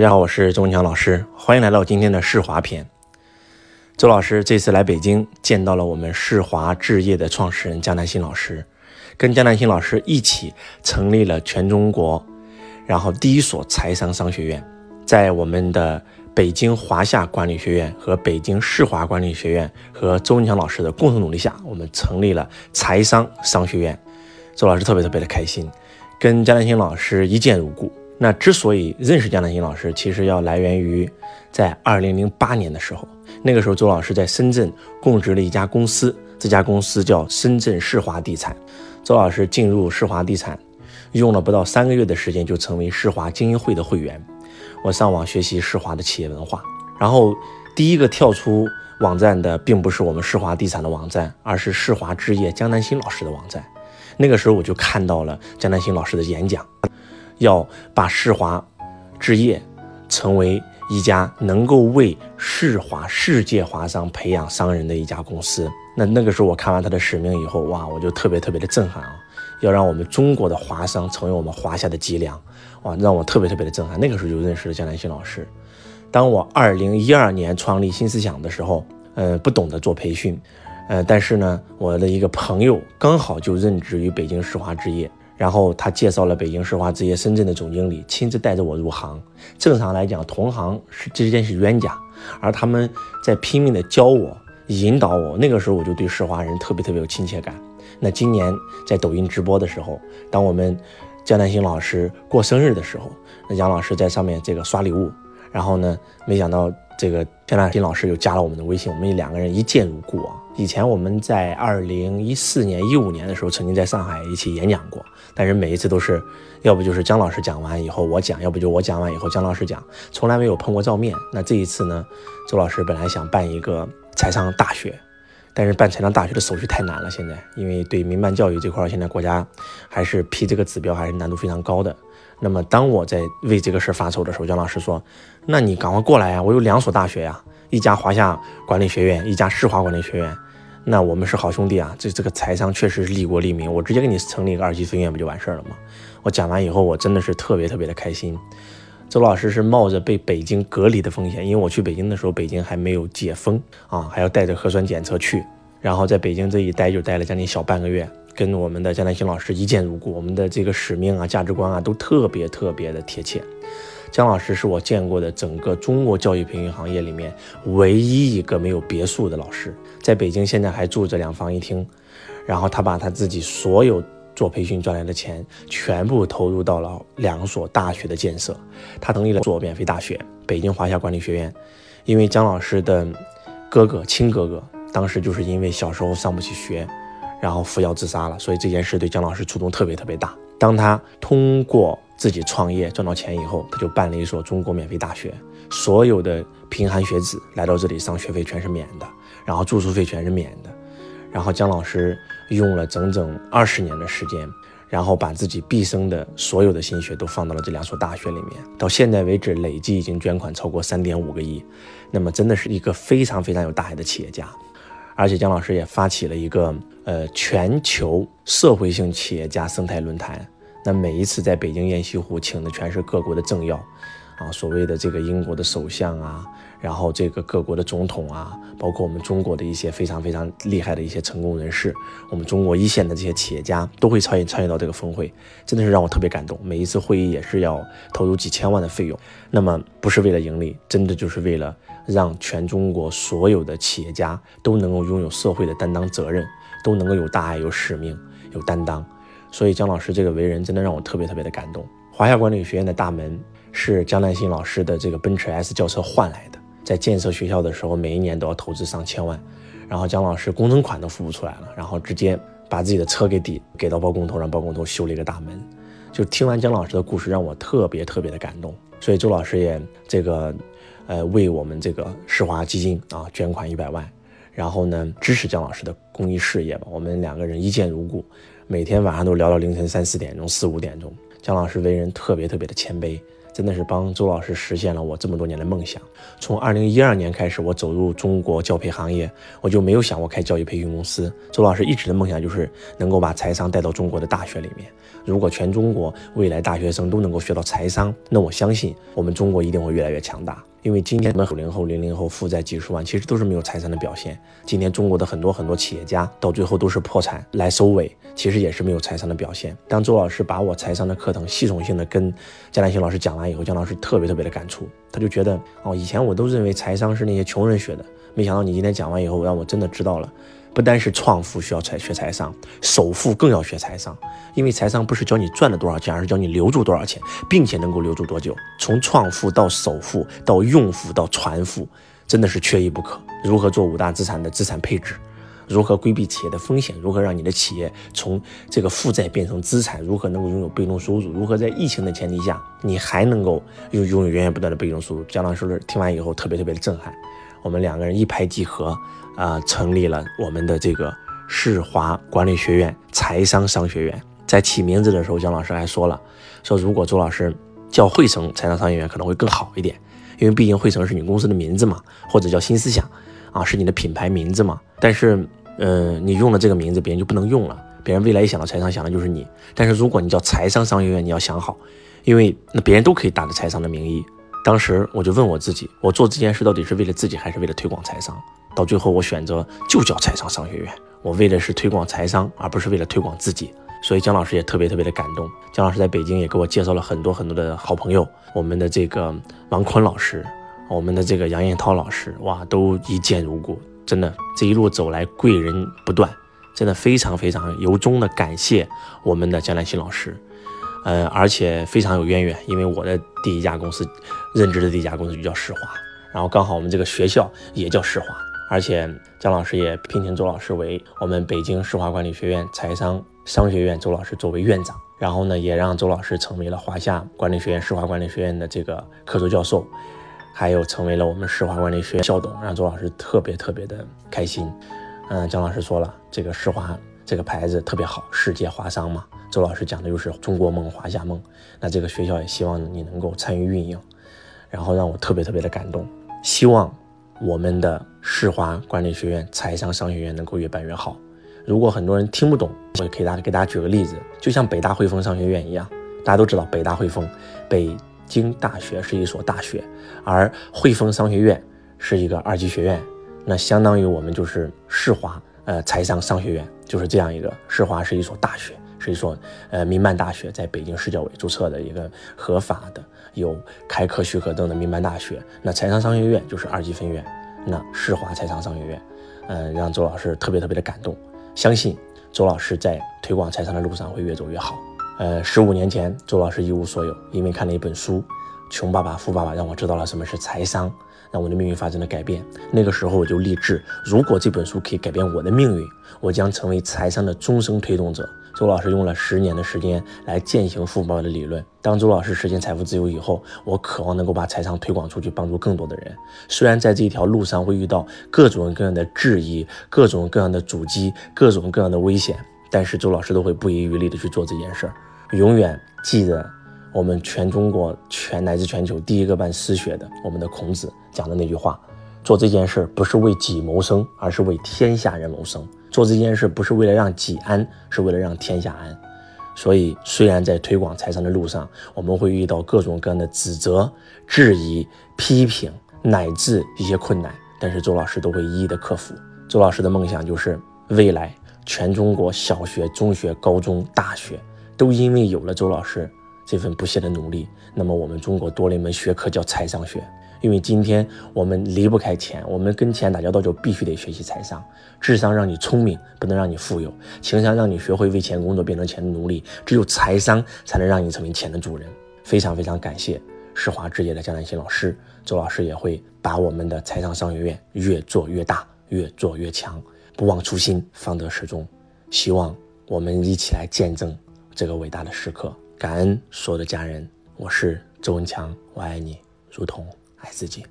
大家好，我是周文强老师，欢迎来到今天的世华篇。周老师这次来北京，见到了我们世华置业的创始人江南新老师，跟江南新老师一起成立了全中国，然后第一所财商商学院，在我们的北京华夏管理学院和北京世华管理学院和周文强老师的共同努力下，我们成立了财商商学院。周老师特别特别的开心，跟江南新老师一见如故。那之所以认识江南新老师，其实要来源于在二零零八年的时候，那个时候周老师在深圳供职了一家公司，这家公司叫深圳世华地产。周老师进入世华地产，用了不到三个月的时间就成为世华精英会的会员。我上网学习世华的企业文化，然后第一个跳出网站的并不是我们世华地产的网站，而是世华置业江南新老师的网站。那个时候我就看到了江南新老师的演讲。要把世华置业成为一家能够为世华世界华商培养商人的一家公司。那那个时候我看完他的使命以后，哇，我就特别特别的震撼啊！要让我们中国的华商成为我们华夏的脊梁，哇，让我特别特别的震撼。那个时候就认识了江南新老师。当我二零一二年创立新思想的时候，呃，不懂得做培训，呃，但是呢，我的一个朋友刚好就任职于北京世华置业。然后他介绍了北京世华置业深圳的总经理，亲自带着我入行。正常来讲，同行是之间是冤家，而他们在拼命的教我、引导我。那个时候我就对世华人特别特别有亲切感。那今年在抖音直播的时候，当我们江南新老师过生日的时候，那杨老师在上面这个刷礼物，然后呢，没想到。这个江南新老师又加了我们的微信，我们两个人一见如故啊。以前我们在二零一四年、一五年的时候，曾经在上海一起演讲过，但是每一次都是，要不就是姜老师讲完以后我讲，要不就我讲完以后姜老师讲，从来没有碰过照面。那这一次呢，周老师本来想办一个财商大学，但是办财商大学的手续太难了，现在因为对民办教育这块，现在国家还是批这个指标还是难度非常高的。那么，当我在为这个事发愁的时候，姜老师说：“那你赶快过来呀！我有两所大学呀，一家华夏管理学院，一家世华管理学院。那我们是好兄弟啊！这这个财商确实是利国利民，我直接给你成立一个二级分院不就完事儿了吗？”我讲完以后，我真的是特别特别的开心。周老师是冒着被北京隔离的风险，因为我去北京的时候，北京还没有解封啊，还要带着核酸检测去，然后在北京这一待就待了将近小半个月。跟我们的江南新老师一见如故，我们的这个使命啊、价值观啊都特别特别的贴切。江老师是我见过的整个中国教育培训行业里面唯一一个没有别墅的老师，在北京现在还住着两房一厅。然后他把他自己所有做培训赚来的钱全部投入到了两所大学的建设。他成立了做免费大学——北京华夏管理学院。因为江老师的哥哥亲哥哥当时就是因为小时候上不起学。然后服药自杀了，所以这件事对姜老师触动特别特别大。当他通过自己创业赚到钱以后，他就办了一所中国免费大学，所有的贫寒学子来到这里上学费全是免的，然后住宿费全是免的。然后姜老师用了整整二十年的时间，然后把自己毕生的所有的心血都放到了这两所大学里面。到现在为止，累计已经捐款超过三点五个亿，那么真的是一个非常非常有大爱的企业家。而且姜老师也发起了一个呃全球社会性企业家生态论坛，那每一次在北京雁栖湖请的全是各国的政要，啊，所谓的这个英国的首相啊，然后这个各国的总统啊，包括我们中国的一些非常非常厉害的一些成功人士，我们中国一线的这些企业家都会参与参与到这个峰会，真的是让我特别感动。每一次会议也是要投入几千万的费用，那么不是为了盈利，真的就是为了。让全中国所有的企业家都能够拥有社会的担当责任，都能够有大爱、有使命、有担当。所以姜老师这个为人真的让我特别特别的感动。华夏管理学院的大门是江南新老师的这个奔驰 S 轿车换来的，在建设学校的时候，每一年都要投资上千万，然后姜老师工程款都付不出来了，然后直接把自己的车给抵给到包工头，让包工头修了一个大门。就听完姜老师的故事，让我特别特别的感动。所以周老师也这个。呃，为我们这个世华基金啊捐款一百万，然后呢支持姜老师的公益事业吧。我们两个人一见如故，每天晚上都聊到凌晨三四点钟、四五点钟。姜老师为人特别特别的谦卑，真的是帮周老师实现了我这么多年的梦想。从二零一二年开始，我走入中国教培行业，我就没有想过开教育培训公司。周老师一直的梦想就是能够把财商带到中国的大学里面。如果全中国未来大学生都能够学到财商，那我相信我们中国一定会越来越强大。因为今天我们九零后、零零后负债几十万，其实都是没有财产的表现。今天中国的很多很多企业家到最后都是破产来收尾，其实也是没有财产的表现。当周老师把我财商的课程系统性的跟江南星老师讲完以后，江老师特别特别的感触，他就觉得哦，以前我都认为财商是那些穷人学的，没想到你今天讲完以后，让我真的知道了。不单是创富需要财学财商，首富更要学财商，因为财商不是教你赚了多少钱，而是教你留住多少钱，并且能够留住多久。从创富到首富到用富到传富，真的是缺一不可。如何做五大资产的资产配置？如何规避企业的风险？如何让你的企业从这个负债变成资产？如何能够拥有被动收入？如何在疫情的前提下，你还能够拥拥有源源不断的被动收入？姜老师听完以后特别特别的震撼，我们两个人一拍即合。啊，成立了我们的这个世华管理学院财商商学院。在起名字的时候，姜老师还说了，说如果周老师叫汇成财商商学院可能会更好一点，因为毕竟汇成是你公司的名字嘛，或者叫新思想啊，是你的品牌名字嘛。但是，嗯，你用了这个名字，别人就不能用了，别人未来一想到财商，想的就是你。但是如果你叫财商商学院，你要想好，因为那别人都可以打着财商的名义。当时我就问我自己，我做这件事到底是为了自己，还是为了推广财商？到最后，我选择就叫财商商学院。我为的是推广财商，而不是为了推广自己。所以姜老师也特别特别的感动。姜老师在北京也给我介绍了很多很多的好朋友，我们的这个王坤老师，我们的这个杨艳涛老师，哇，都一见如故。真的，这一路走来贵人不断，真的非常非常由衷的感谢我们的江南新老师。呃，而且非常有渊源，因为我的第一家公司，任职的第一家公司就叫世华，然后刚好我们这个学校也叫世华。而且姜老师也聘请周老师为我们北京世华管理学院财商商学院周老师作为院长，然后呢，也让周老师成为了华夏管理学院世华管理学院的这个客座教授，还有成为了我们世华管理学院校董，让周老师特别特别的开心。嗯，姜老师说了，这个世华这个牌子特别好，世界华商嘛。周老师讲的就是中国梦、华夏梦。那这个学校也希望你能够参与运营，然后让我特别特别的感动，希望。我们的世华管理学院财商商学院能够越办越好。如果很多人听不懂，我也可以大给大家举个例子，就像北大汇丰商学院一样，大家都知道北大汇丰，北京大学是一所大学，而汇丰商学院是一个二级学院，那相当于我们就是世华呃财商商学院，就是这样一个世华是一所大学。是一所呃民办大学，在北京市教委注册的一个合法的有开课许可证的民办大学。那财商商学院就是二级分院，那世华财商商学院，嗯，让周老师特别特别的感动。相信周老师在推广财商的路上会越走越好。呃，十五年前，周老师一无所有，因为看了一本书《穷爸爸富爸爸》，让我知道了什么是财商，让我的命运发生了改变。那个时候我就立志，如果这本书可以改变我的命运，我将成为财商的终生推动者。周老师用了十年的时间来践行富爸爸的理论。当周老师实现财富自由以后，我渴望能够把财商推广出去，帮助更多的人。虽然在这条路上会遇到各种各样的质疑、各种各样的阻击、各种各样的危险，但是周老师都会不遗余力的去做这件事儿。永远记得我们全中国、全乃至全球第一个办私学的我们的孔子讲的那句话：做这件事不是为己谋生，而是为天下人谋生。做这件事不是为了让己安，是为了让天下安。所以，虽然在推广财商的路上，我们会遇到各种各样的指责、质疑、批评，乃至一些困难，但是周老师都会一一的克服。周老师的梦想就是，未来全中国小学、中学、高中、大学，都因为有了周老师这份不懈的努力，那么我们中国多了一门学科叫财商学。因为今天我们离不开钱，我们跟钱打交道就必须得学习财商。智商让你聪明，不能让你富有；情商让你学会为钱工作，变成钱的奴隶。只有财商才能让你成为钱的主人。非常非常感谢世华置业的江南新老师，周老师也会把我们的财商商学院越做越大，越做越强。不忘初心，方得始终。希望我们一起来见证这个伟大的时刻。感恩所有的家人，我是周文强，我爱你，如同。爱自己。